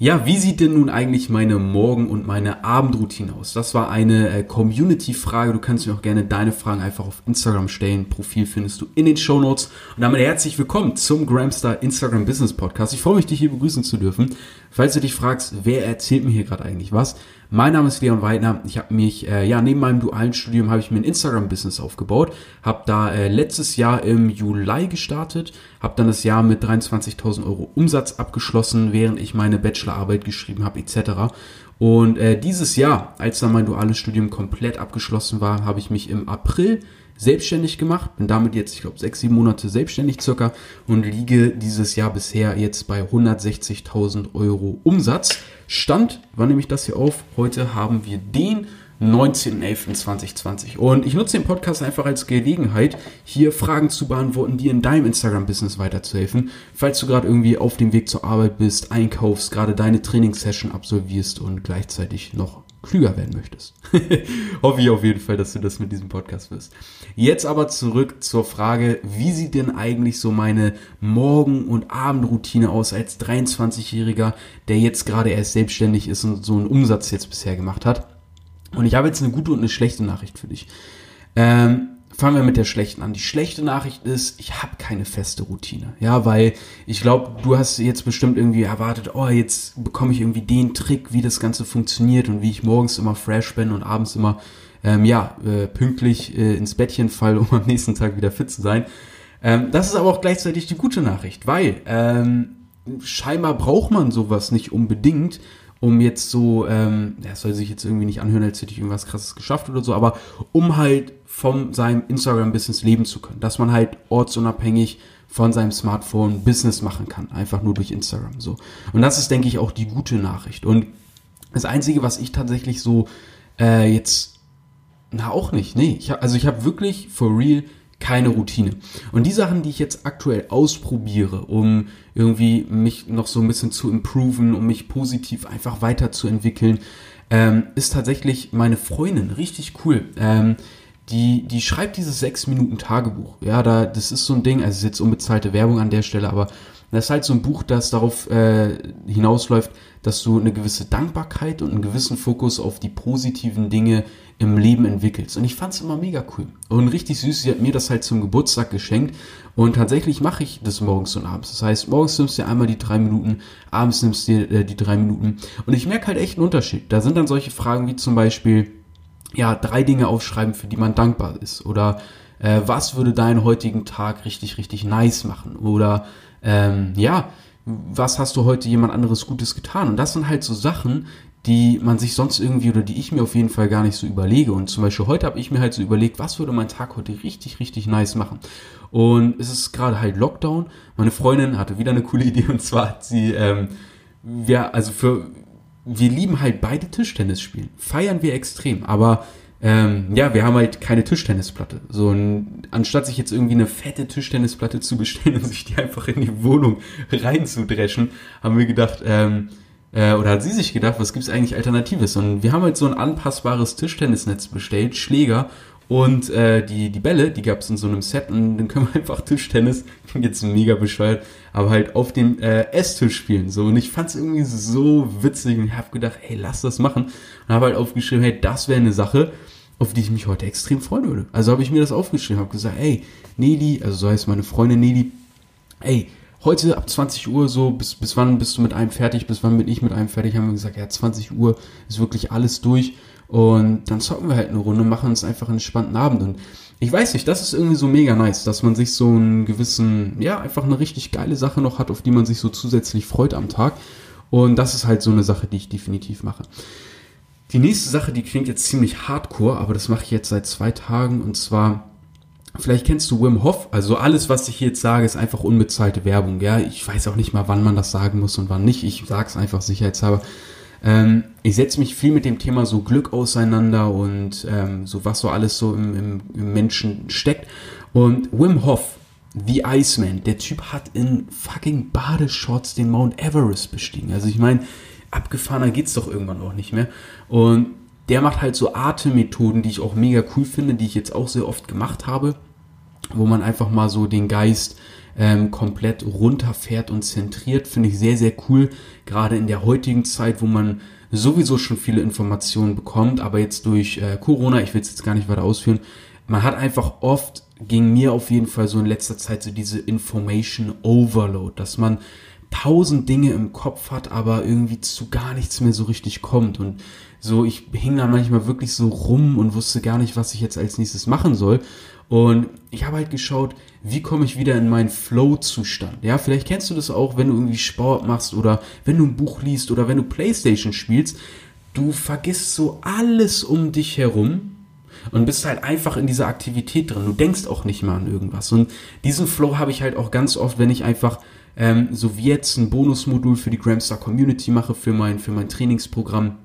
Ja, wie sieht denn nun eigentlich meine Morgen- und meine Abendroutine aus? Das war eine äh, Community-Frage. Du kannst mir auch gerne deine Fragen einfach auf Instagram stellen. Profil findest du in den Show Notes. Und damit herzlich willkommen zum Gramstar Instagram Business Podcast. Ich freue mich, dich hier begrüßen zu dürfen. Falls du dich fragst, wer erzählt mir hier gerade eigentlich was? Mein Name ist Leon Weidner. Ich habe mich, äh, ja, neben meinem dualen Studium habe ich mir ein Instagram-Business aufgebaut. Habe da äh, letztes Jahr im Juli gestartet. Habe dann das Jahr mit 23.000 Euro Umsatz abgeschlossen, während ich meine Bachelorarbeit geschrieben habe etc. Und äh, dieses Jahr, als dann mein duales Studium komplett abgeschlossen war, habe ich mich im April selbstständig gemacht, bin damit jetzt, ich glaube, sechs, sieben Monate selbstständig circa und liege dieses Jahr bisher jetzt bei 160.000 Euro Umsatz. Stand, wann nehme ich das hier auf? Heute haben wir den 19.11.2020. Und ich nutze den Podcast einfach als Gelegenheit, hier Fragen zu beantworten, die in deinem Instagram-Business weiterzuhelfen. Falls du gerade irgendwie auf dem Weg zur Arbeit bist, einkaufst, gerade deine Trainingssession absolvierst und gleichzeitig noch klüger werden möchtest. Hoffe ich auf jeden Fall, dass du das mit diesem Podcast wirst. Jetzt aber zurück zur Frage, wie sieht denn eigentlich so meine Morgen- und Abendroutine aus als 23-Jähriger, der jetzt gerade erst selbstständig ist und so einen Umsatz jetzt bisher gemacht hat? Und ich habe jetzt eine gute und eine schlechte Nachricht für dich. Ähm, fangen wir mit der schlechten an. Die schlechte Nachricht ist, ich habe keine feste Routine. Ja, weil ich glaube, du hast jetzt bestimmt irgendwie erwartet, oh, jetzt bekomme ich irgendwie den Trick, wie das Ganze funktioniert und wie ich morgens immer fresh bin und abends immer ähm, ja äh, pünktlich äh, ins Bettchen fall, um am nächsten Tag wieder fit zu sein. Ähm, das ist aber auch gleichzeitig die gute Nachricht, weil ähm, scheinbar braucht man sowas nicht unbedingt, um jetzt so, ähm, das soll sich jetzt irgendwie nicht anhören, als hätte ich irgendwas krasses geschafft oder so, aber um halt von seinem Instagram-Business leben zu können. Dass man halt ortsunabhängig von seinem Smartphone Business machen kann, einfach nur durch Instagram so. Und das ist, denke ich, auch die gute Nachricht. Und das Einzige, was ich tatsächlich so äh, jetzt, na auch nicht, nee, ich hab, also ich habe wirklich for real keine Routine. Und die Sachen, die ich jetzt aktuell ausprobiere, um irgendwie mich noch so ein bisschen zu improven, um mich positiv einfach weiterzuentwickeln, ähm, ist tatsächlich meine Freundin. Richtig cool. Ähm, die, die schreibt dieses sechs Minuten Tagebuch. Ja, da, das ist so ein Ding, also ist jetzt unbezahlte Werbung an der Stelle, aber das ist halt so ein Buch, das darauf äh, hinausläuft, dass du eine gewisse Dankbarkeit und einen gewissen Fokus auf die positiven Dinge im Leben entwickelst. Und ich fand es immer mega cool. Und richtig süß, sie hat mir das halt zum Geburtstag geschenkt. Und tatsächlich mache ich das morgens und abends. Das heißt, morgens nimmst du dir einmal die drei Minuten, abends nimmst du dir äh, die drei Minuten. Und ich merke halt echt einen Unterschied. Da sind dann solche Fragen wie zum Beispiel, ja, drei Dinge aufschreiben, für die man dankbar ist. Oder äh, was würde deinen heutigen Tag richtig, richtig nice machen? Oder ähm, ja, was hast du heute jemand anderes Gutes getan? Und das sind halt so Sachen, die man sich sonst irgendwie oder die ich mir auf jeden Fall gar nicht so überlege. Und zum Beispiel heute habe ich mir halt so überlegt, was würde mein Tag heute richtig, richtig nice machen. Und es ist gerade halt Lockdown. Meine Freundin hatte wieder eine coole Idee und zwar hat sie, ähm, ja, also für, wir lieben halt beide Tischtennis spielen. Feiern wir extrem, aber ähm, ja, wir haben halt keine Tischtennisplatte. So, anstatt sich jetzt irgendwie eine fette Tischtennisplatte zu bestellen und sich die einfach in die Wohnung reinzudreschen, haben wir gedacht, ähm, äh, oder hat sie sich gedacht, was gibt's eigentlich Alternatives? Und wir haben halt so ein anpassbares Tischtennisnetz bestellt, Schläger und äh, die, die Bälle, die gab's in so einem Set und dann können wir einfach Tischtennis, jetzt mega bescheuert, aber halt auf dem äh, Esstisch spielen. So. Und ich fand's irgendwie so witzig und ich habe gedacht, hey, lass das machen. Und habe halt aufgeschrieben, hey, das wäre eine Sache, auf die ich mich heute extrem freuen würde. Also habe ich mir das aufgeschrieben, habe gesagt, hey, Nelly, also so heißt meine Freundin Nelly, ey, heute ab 20 Uhr so, bis, bis wann bist du mit einem fertig, bis wann bin ich mit einem fertig, haben wir gesagt, ja, 20 Uhr ist wirklich alles durch und dann zocken wir halt eine Runde, machen uns einfach einen spannenden Abend und ich weiß nicht, das ist irgendwie so mega nice, dass man sich so einen gewissen, ja, einfach eine richtig geile Sache noch hat, auf die man sich so zusätzlich freut am Tag und das ist halt so eine Sache, die ich definitiv mache. Die nächste Sache, die klingt jetzt ziemlich hardcore, aber das mache ich jetzt seit zwei Tagen und zwar Vielleicht kennst du Wim Hof. Also alles, was ich jetzt sage, ist einfach unbezahlte Werbung. Ja, ich weiß auch nicht mal, wann man das sagen muss und wann nicht. Ich sage es einfach sicherheitshalber. Ähm, ich setze mich viel mit dem Thema so Glück auseinander und ähm, so was so alles so im, im, im Menschen steckt. Und Wim Hof, The Iceman, der Typ hat in fucking Badeshorts den Mount Everest bestiegen. Also ich meine, abgefahrener geht's doch irgendwann auch nicht mehr. Und der macht halt so Atemmethoden, die ich auch mega cool finde, die ich jetzt auch sehr oft gemacht habe wo man einfach mal so den Geist ähm, komplett runterfährt und zentriert. Finde ich sehr, sehr cool. Gerade in der heutigen Zeit, wo man sowieso schon viele Informationen bekommt, aber jetzt durch äh, Corona, ich will es jetzt gar nicht weiter ausführen, man hat einfach oft, ging mir auf jeden Fall so in letzter Zeit so diese Information Overload, dass man tausend Dinge im Kopf hat, aber irgendwie zu gar nichts mehr so richtig kommt. Und so, ich hing da manchmal wirklich so rum und wusste gar nicht, was ich jetzt als nächstes machen soll. Und ich habe halt geschaut, wie komme ich wieder in meinen Flow-Zustand. Ja, vielleicht kennst du das auch, wenn du irgendwie Sport machst oder wenn du ein Buch liest oder wenn du Playstation spielst. Du vergisst so alles um dich herum und bist halt einfach in dieser Aktivität drin. Du denkst auch nicht mehr an irgendwas. Und diesen Flow habe ich halt auch ganz oft, wenn ich einfach ähm, so wie jetzt ein Bonusmodul für die Gramstar Community mache, für mein, für mein Trainingsprogramm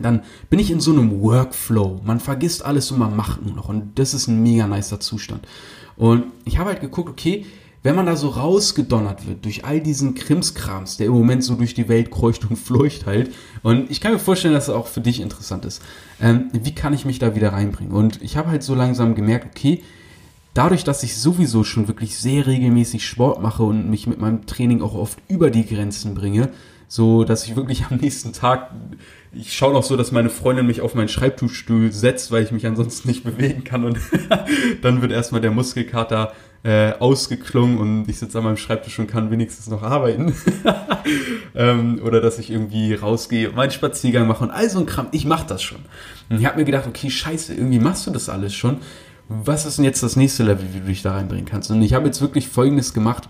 dann bin ich in so einem Workflow. Man vergisst alles und man macht nur noch. Und das ist ein mega nicer Zustand. Und ich habe halt geguckt, okay, wenn man da so rausgedonnert wird durch all diesen Krimskrams, der im Moment so durch die Welt kreucht und fleucht halt, und ich kann mir vorstellen, dass es auch für dich interessant ist, ähm, wie kann ich mich da wieder reinbringen? Und ich habe halt so langsam gemerkt, okay, dadurch, dass ich sowieso schon wirklich sehr regelmäßig Sport mache und mich mit meinem Training auch oft über die Grenzen bringe, so dass ich wirklich am nächsten Tag ich schaue noch so, dass meine Freundin mich auf meinen Schreibtischstuhl setzt, weil ich mich ansonsten nicht bewegen kann und dann wird erstmal der Muskelkater äh, ausgeklungen und ich sitze an meinem Schreibtisch und kann wenigstens noch arbeiten. ähm, oder dass ich irgendwie rausgehe und meinen Spaziergang mache und all so ein Kram. Ich mache das schon. Und ich habe mir gedacht, okay, scheiße, irgendwie machst du das alles schon. Was ist denn jetzt das nächste Level, wie du dich da reinbringen kannst? Und ich habe jetzt wirklich Folgendes gemacht.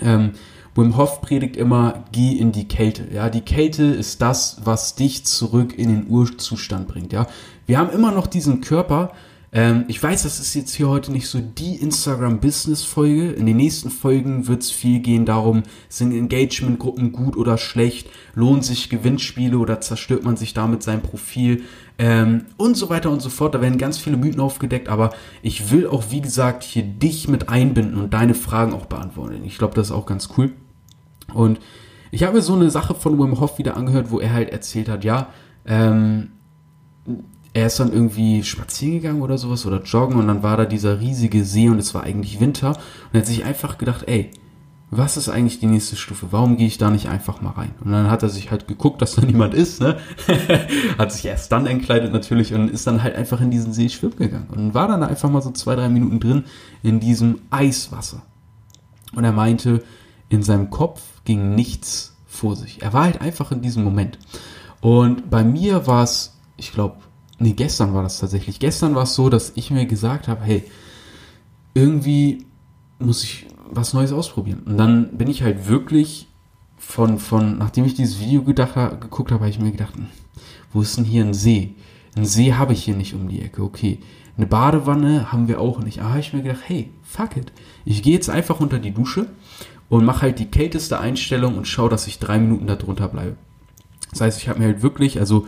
Ähm, Wim Hof predigt immer, geh in die Kälte. Ja, die Kälte ist das, was dich zurück in den Urzustand bringt. Ja, wir haben immer noch diesen Körper. Ähm, ich weiß, das ist jetzt hier heute nicht so die Instagram-Business-Folge. In den nächsten Folgen wird es viel gehen darum, sind Engagement-Gruppen gut oder schlecht, lohnt sich Gewinnspiele oder zerstört man sich damit sein Profil ähm, und so weiter und so fort. Da werden ganz viele Mythen aufgedeckt, aber ich will auch, wie gesagt, hier dich mit einbinden und deine Fragen auch beantworten. Ich glaube, das ist auch ganz cool. Und ich habe mir so eine Sache von Wim Hof wieder angehört, wo er halt erzählt hat, ja, ähm, er ist dann irgendwie spazieren gegangen oder sowas oder joggen und dann war da dieser riesige See und es war eigentlich Winter und er hat sich einfach gedacht, ey, was ist eigentlich die nächste Stufe? Warum gehe ich da nicht einfach mal rein? Und dann hat er sich halt geguckt, dass da niemand ist, ne? hat sich erst dann entkleidet natürlich und ist dann halt einfach in diesen See schwimmen gegangen und war dann einfach mal so zwei, drei Minuten drin in diesem Eiswasser. Und er meinte, in seinem Kopf ging nichts vor sich. Er war halt einfach in diesem Moment. Und bei mir war es, ich glaube, nee, gestern war das tatsächlich. Gestern war es so, dass ich mir gesagt habe, hey, irgendwie muss ich was Neues ausprobieren. Und dann bin ich halt wirklich von, von, nachdem ich dieses Video gedacht, geguckt habe, habe ich mir gedacht, hm, wo ist denn hier ein See? Ein See habe ich hier nicht um die Ecke, okay. Eine Badewanne haben wir auch nicht. Aber habe ich mir gedacht, hey, fuck it. Ich gehe jetzt einfach unter die Dusche und mache halt die kälteste Einstellung und schaue, dass ich drei Minuten darunter bleibe. Das heißt, ich habe mir halt wirklich, also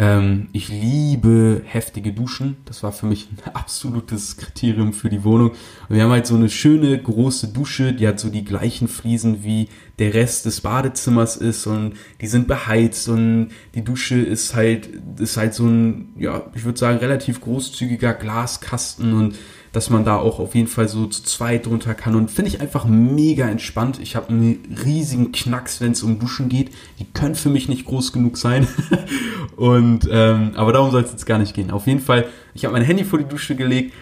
ähm, ich liebe heftige Duschen. Das war für mich ein absolutes Kriterium für die Wohnung. Und wir haben halt so eine schöne große Dusche, die hat so die gleichen Fliesen wie der Rest des Badezimmers ist und die sind beheizt und die Dusche ist halt ist halt so ein ja, ich würde sagen relativ großzügiger Glaskasten und dass man da auch auf jeden Fall so zu zweit drunter kann und finde ich einfach mega entspannt. Ich habe einen riesigen Knacks, wenn es um Duschen geht. Die können für mich nicht groß genug sein. und ähm, aber darum soll es jetzt gar nicht gehen. Auf jeden Fall, ich habe mein Handy vor die Dusche gelegt,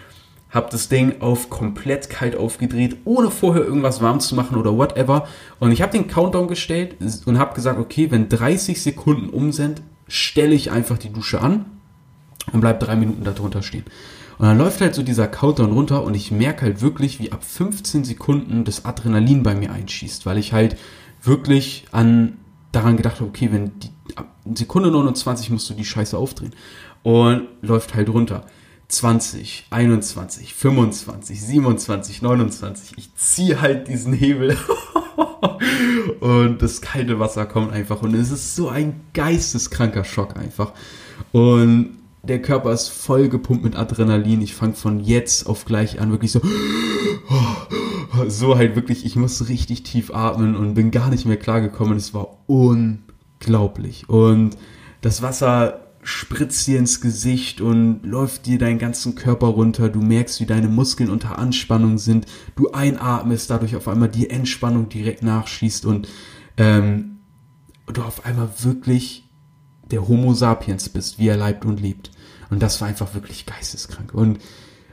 habe das Ding auf komplett kalt aufgedreht, ohne vorher irgendwas warm zu machen oder whatever. Und ich habe den Countdown gestellt und habe gesagt, okay, wenn 30 Sekunden um sind, stelle ich einfach die Dusche an und bleib drei Minuten darunter stehen. Und dann läuft halt so dieser Countdown runter und ich merke halt wirklich, wie ab 15 Sekunden das Adrenalin bei mir einschießt, weil ich halt wirklich an daran gedacht habe, okay, wenn die Sekunde 29 musst du die Scheiße aufdrehen. Und läuft halt runter. 20, 21, 25, 27, 29. Ich ziehe halt diesen Hebel. und das kalte Wasser kommt einfach. Und es ist so ein geisteskranker Schock einfach. Und der Körper ist voll gepumpt mit Adrenalin. Ich fange von jetzt auf gleich an, wirklich so, so halt wirklich, ich muss richtig tief atmen und bin gar nicht mehr klargekommen. Es war unglaublich. Und das Wasser spritzt dir ins Gesicht und läuft dir deinen ganzen Körper runter. Du merkst, wie deine Muskeln unter Anspannung sind. Du einatmest, dadurch auf einmal die Entspannung direkt nachschießt und ähm, du auf einmal wirklich der Homo sapiens bist, wie er leibt und lebt. Und das war einfach wirklich geisteskrank. Und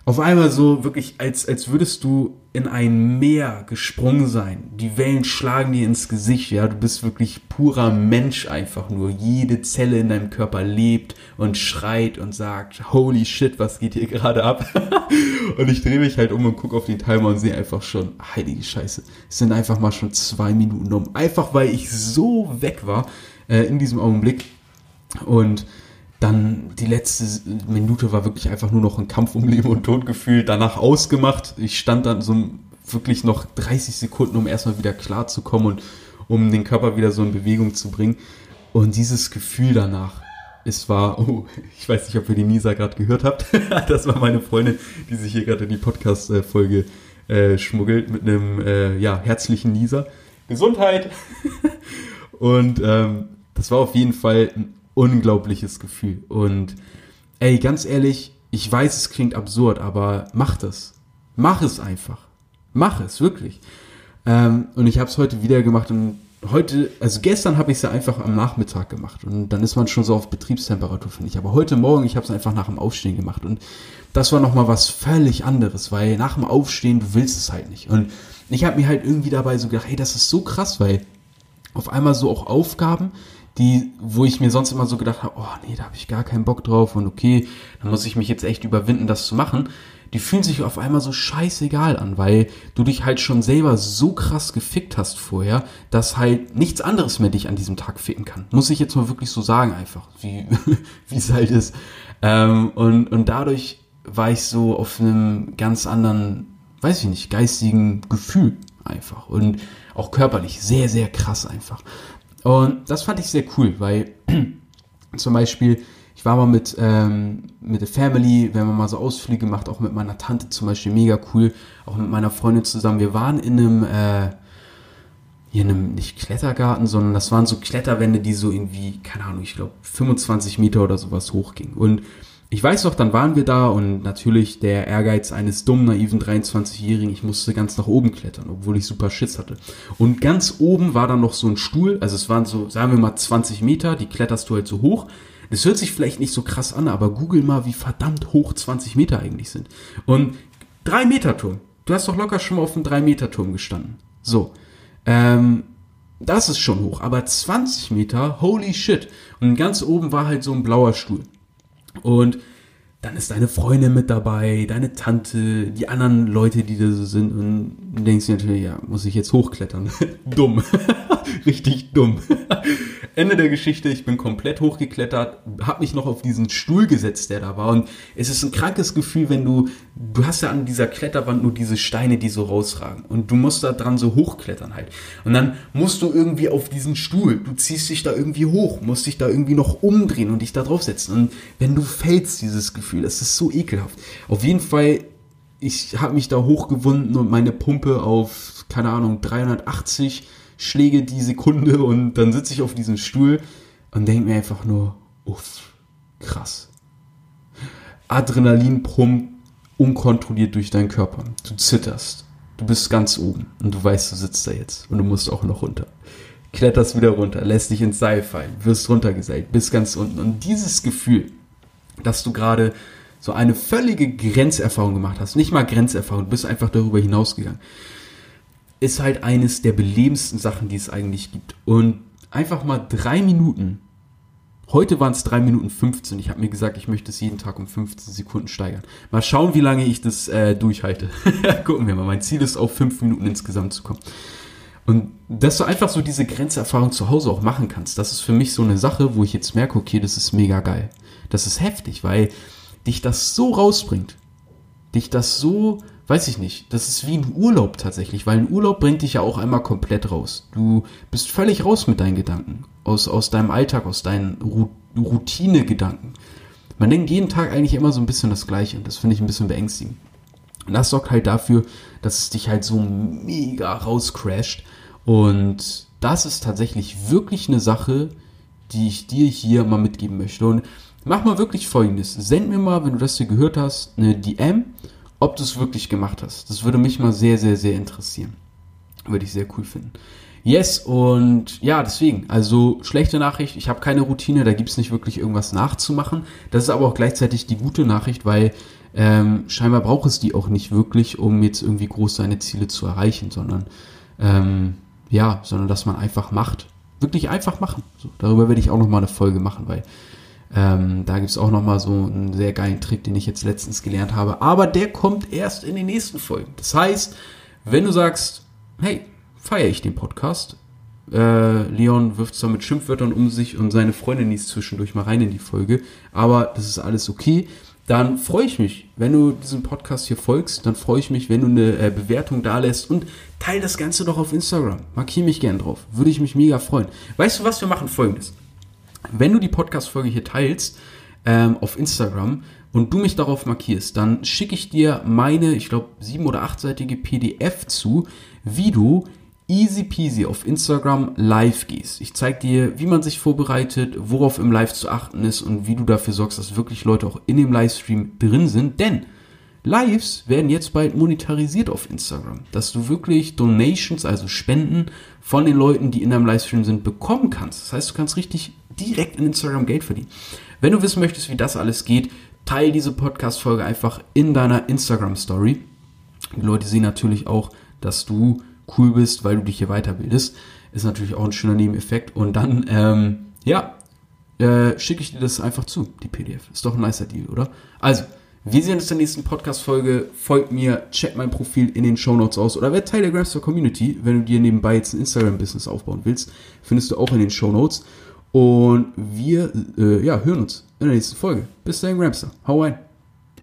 auf einmal so wirklich, als, als würdest du in ein Meer gesprungen sein. Die Wellen schlagen dir ins Gesicht, ja. Du bist wirklich purer Mensch einfach nur. Jede Zelle in deinem Körper lebt und schreit und sagt, holy shit, was geht hier gerade ab? und ich drehe mich halt um und gucke auf den Timer und sehe einfach schon, heilige Scheiße. Es sind einfach mal schon zwei Minuten um. Einfach weil ich so weg war äh, in diesem Augenblick. Und dann die letzte Minute war wirklich einfach nur noch ein Kampf um Leben und Tod gefühlt. Danach ausgemacht. Ich stand dann so wirklich noch 30 Sekunden, um erstmal wieder klar zu kommen und um den Körper wieder so in Bewegung zu bringen. Und dieses Gefühl danach, es war, oh, ich weiß nicht, ob ihr die Nisa gerade gehört habt. das war meine Freundin, die sich hier gerade in die Podcast-Folge äh, schmuggelt mit einem äh, ja, herzlichen Nisa. Gesundheit! und ähm, das war auf jeden Fall ein unglaubliches Gefühl. Und ey, ganz ehrlich, ich weiß, es klingt absurd, aber mach das. Mach es einfach. Mach es, wirklich. Ähm, und ich habe es heute wieder gemacht und heute, also gestern habe ich es ja einfach am Nachmittag gemacht und dann ist man schon so auf Betriebstemperatur, finde ich. Aber heute Morgen, ich habe es einfach nach dem Aufstehen gemacht und das war nochmal was völlig anderes, weil nach dem Aufstehen, du willst es halt nicht. Und ich habe mir halt irgendwie dabei so gedacht, hey, das ist so krass, weil auf einmal so auch Aufgaben, die, wo ich mir sonst immer so gedacht habe, oh nee, da habe ich gar keinen Bock drauf und okay, dann muss ich mich jetzt echt überwinden, das zu machen. Die fühlen sich auf einmal so scheißegal an, weil du dich halt schon selber so krass gefickt hast vorher, dass halt nichts anderes mehr dich an diesem Tag ficken kann. Muss ich jetzt mal wirklich so sagen einfach, wie es halt ist. Ähm, und, und dadurch war ich so auf einem ganz anderen, weiß ich nicht, geistigen Gefühl einfach und auch körperlich sehr, sehr krass einfach. Und das fand ich sehr cool, weil zum Beispiel, ich war mal mit, ähm, mit der Family, wenn man mal so Ausflüge macht, auch mit meiner Tante zum Beispiel, mega cool, auch mit meiner Freundin zusammen. Wir waren in einem, äh, hier in einem, nicht Klettergarten, sondern das waren so Kletterwände, die so irgendwie, keine Ahnung, ich glaube 25 Meter oder sowas hochgingen. Und ich weiß noch, dann waren wir da und natürlich der Ehrgeiz eines dummen, naiven 23-Jährigen, ich musste ganz nach oben klettern, obwohl ich super Schiss hatte. Und ganz oben war dann noch so ein Stuhl, also es waren so, sagen wir mal 20 Meter, die kletterst du halt so hoch. Das hört sich vielleicht nicht so krass an, aber google mal, wie verdammt hoch 20 Meter eigentlich sind. Und 3 Meter Turm. Du hast doch locker schon mal auf einem 3 Meter Turm gestanden. So. Ähm, das ist schon hoch, aber 20 Meter, holy shit. Und ganz oben war halt so ein blauer Stuhl. Und dann ist deine Freundin mit dabei, deine Tante, die anderen Leute, die da so sind. Und du denkst dir natürlich, ja, muss ich jetzt hochklettern? dumm. Richtig dumm. Ende der Geschichte, ich bin komplett hochgeklettert, habe mich noch auf diesen Stuhl gesetzt, der da war. Und es ist ein krankes Gefühl, wenn du, du hast ja an dieser Kletterwand nur diese Steine, die so rausragen. Und du musst da dran so hochklettern halt. Und dann musst du irgendwie auf diesen Stuhl, du ziehst dich da irgendwie hoch, musst dich da irgendwie noch umdrehen und dich da draufsetzen. Und wenn du fällst, dieses Gefühl, das ist so ekelhaft. Auf jeden Fall, ich habe mich da hochgewunden und meine Pumpe auf, keine Ahnung, 380 Schläge die Sekunde und dann sitze ich auf diesem Stuhl und denke mir einfach nur, uff, krass. Adrenalin pumpt unkontrolliert durch deinen Körper. Du zitterst. Du bist ganz oben und du weißt, du sitzt da jetzt und du musst auch noch runter. Kletterst wieder runter, lässt dich ins Seil fallen, wirst runtergeseilt, bist ganz unten. Und dieses Gefühl, dass du gerade so eine völlige Grenzerfahrung gemacht hast, nicht mal Grenzerfahrung, du bist einfach darüber hinausgegangen ist halt eines der belebendsten Sachen, die es eigentlich gibt. Und einfach mal drei Minuten. Heute waren es drei Minuten 15. Ich habe mir gesagt, ich möchte es jeden Tag um 15 Sekunden steigern. Mal schauen, wie lange ich das äh, durchhalte. Gucken wir mal. Mein Ziel ist, auf fünf Minuten insgesamt zu kommen. Und dass du einfach so diese Grenzerfahrung zu Hause auch machen kannst, das ist für mich so eine Sache, wo ich jetzt merke, okay, das ist mega geil. Das ist heftig, weil dich das so rausbringt. Dich das so weiß ich nicht, das ist wie ein Urlaub tatsächlich, weil ein Urlaub bringt dich ja auch einmal komplett raus. Du bist völlig raus mit deinen Gedanken, aus, aus deinem Alltag, aus deinen Routine-Gedanken. Man denkt jeden Tag eigentlich immer so ein bisschen das Gleiche und das finde ich ein bisschen beängstigend. Und das sorgt halt dafür, dass es dich halt so mega rauscrasht und das ist tatsächlich wirklich eine Sache, die ich dir hier mal mitgeben möchte. Und mach mal wirklich folgendes. Send mir mal, wenn du das hier gehört hast, eine DM, ob du es wirklich gemacht hast. Das würde mich mal sehr, sehr, sehr interessieren. Würde ich sehr cool finden. Yes, und ja, deswegen, also schlechte Nachricht, ich habe keine Routine, da gibt's nicht wirklich irgendwas nachzumachen. Das ist aber auch gleichzeitig die gute Nachricht, weil ähm, scheinbar braucht es die auch nicht wirklich, um jetzt irgendwie groß seine Ziele zu erreichen, sondern ähm, ja, sondern dass man einfach macht. Wirklich einfach machen. So, darüber werde ich auch nochmal eine Folge machen, weil ähm, da gibt's auch nochmal so einen sehr geilen Trick, den ich jetzt letztens gelernt habe. Aber der kommt erst in den nächsten Folgen. Das heißt, wenn du sagst, hey, feiere ich den Podcast. Äh, Leon wirft zwar mit Schimpfwörtern um sich und seine Freundin liest zwischendurch mal rein in die Folge, aber das ist alles okay. Dann freue ich mich, wenn du diesem Podcast hier folgst, dann freue ich mich, wenn du eine äh, Bewertung da lässt und teile das Ganze doch auf Instagram. Markiere mich gern drauf. Würde ich mich mega freuen. Weißt du was, wir machen folgendes. Wenn du die Podcast-Folge hier teilst, ähm, auf Instagram und du mich darauf markierst, dann schicke ich dir meine, ich glaube, sieben- oder achtseitige PDF zu, wie du easy peasy auf Instagram live gehst. Ich zeige dir, wie man sich vorbereitet, worauf im Live zu achten ist und wie du dafür sorgst, dass wirklich Leute auch in dem Livestream drin sind. Denn Lives werden jetzt bald monetarisiert auf Instagram, dass du wirklich Donations, also Spenden von den Leuten, die in deinem Livestream sind, bekommen kannst. Das heißt, du kannst richtig direkt in Instagram Geld verdienen. Wenn du wissen möchtest, wie das alles geht, teile diese Podcast-Folge einfach in deiner Instagram-Story. Die Leute sehen natürlich auch, dass du cool bist, weil du dich hier weiterbildest. Ist natürlich auch ein schöner Nebeneffekt. Und dann, ähm, ja, äh, schicke ich dir das einfach zu, die PDF. Ist doch ein nicer Deal, oder? Also, wir sehen uns in der nächsten Podcast-Folge. Folgt mir, check mein Profil in den Show Notes aus oder werd Teil der Grabster Community. Wenn du dir nebenbei jetzt ein Instagram-Business aufbauen willst, findest du auch in den Show Notes. Und wir äh, ja, hören uns in der nächsten Folge. Bis dahin, Grabster. Hau rein.